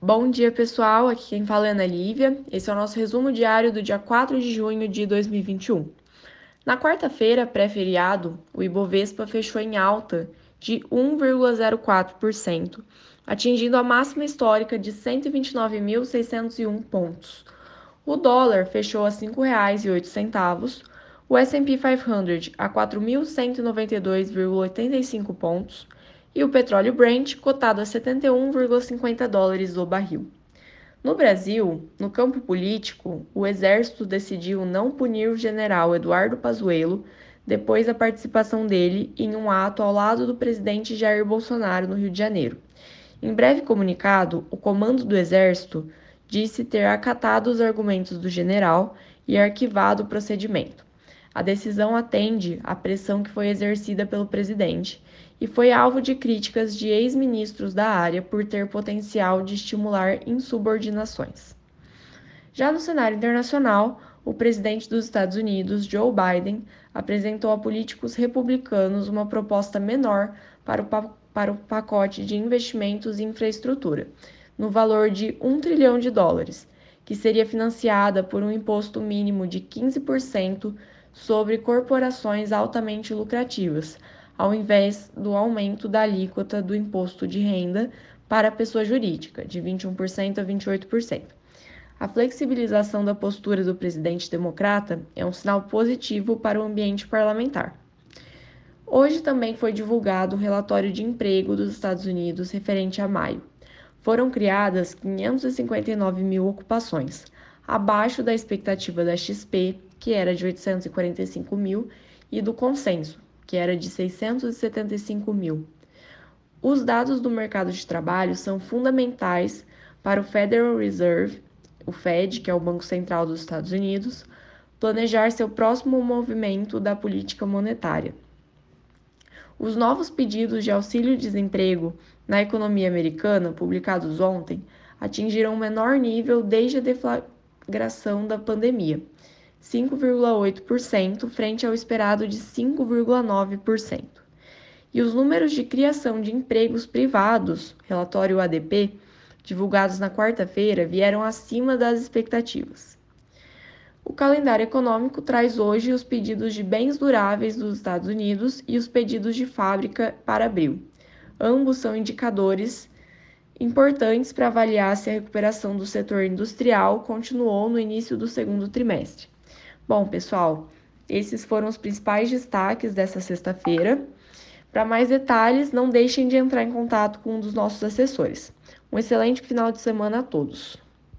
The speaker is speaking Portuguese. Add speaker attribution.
Speaker 1: Bom dia, pessoal. Aqui quem fala é Ana Lívia. Esse é o nosso resumo diário do dia 4 de junho de 2021. Na quarta-feira, pré-feriado, o Ibovespa fechou em alta de 1,04%, atingindo a máxima histórica de 129.601 pontos. O dólar fechou a R$ 5,08, o S&P 500 a 4.192,85 pontos e o petróleo Brent cotado a 71,50 dólares o barril. No Brasil, no campo político, o Exército decidiu não punir o general Eduardo Pazuello depois da participação dele em um ato ao lado do presidente Jair Bolsonaro no Rio de Janeiro. Em breve comunicado, o comando do Exército disse ter acatado os argumentos do general e arquivado o procedimento. A decisão atende à pressão que foi exercida pelo presidente e foi alvo de críticas de ex-ministros da área por ter potencial de estimular insubordinações. Já no cenário internacional, o presidente dos Estados Unidos, Joe Biden, apresentou a políticos republicanos uma proposta menor para o, para o pacote de investimentos em infraestrutura, no valor de 1 trilhão de dólares, que seria financiada por um imposto mínimo de 15% sobre corporações altamente lucrativas, ao invés do aumento da alíquota do imposto de renda para a pessoa jurídica, de 21% a 28%. A flexibilização da postura do presidente democrata é um sinal positivo para o ambiente parlamentar. Hoje também foi divulgado o relatório de emprego dos Estados Unidos referente a maio. Foram criadas 559 mil ocupações, abaixo da expectativa da XP, que era de 845 mil, e do consenso, que era de 675 mil. Os dados do mercado de trabalho são fundamentais para o Federal Reserve, o Fed, que é o Banco Central dos Estados Unidos, planejar seu próximo movimento da política monetária. Os novos pedidos de auxílio-desemprego na economia americana, publicados ontem, atingiram o menor nível desde a deflagração da pandemia 5,8% frente ao esperado de 5,9%. E os números de criação de empregos privados, relatório ADP, divulgados na quarta-feira, vieram acima das expectativas. O calendário econômico traz hoje os pedidos de bens duráveis dos Estados Unidos e os pedidos de fábrica para abril. Ambos são indicadores importantes para avaliar se a recuperação do setor industrial continuou no início do segundo trimestre. Bom, pessoal, esses foram os principais destaques dessa sexta-feira. Para mais detalhes, não deixem de entrar em contato com um dos nossos assessores. Um excelente final de semana a todos.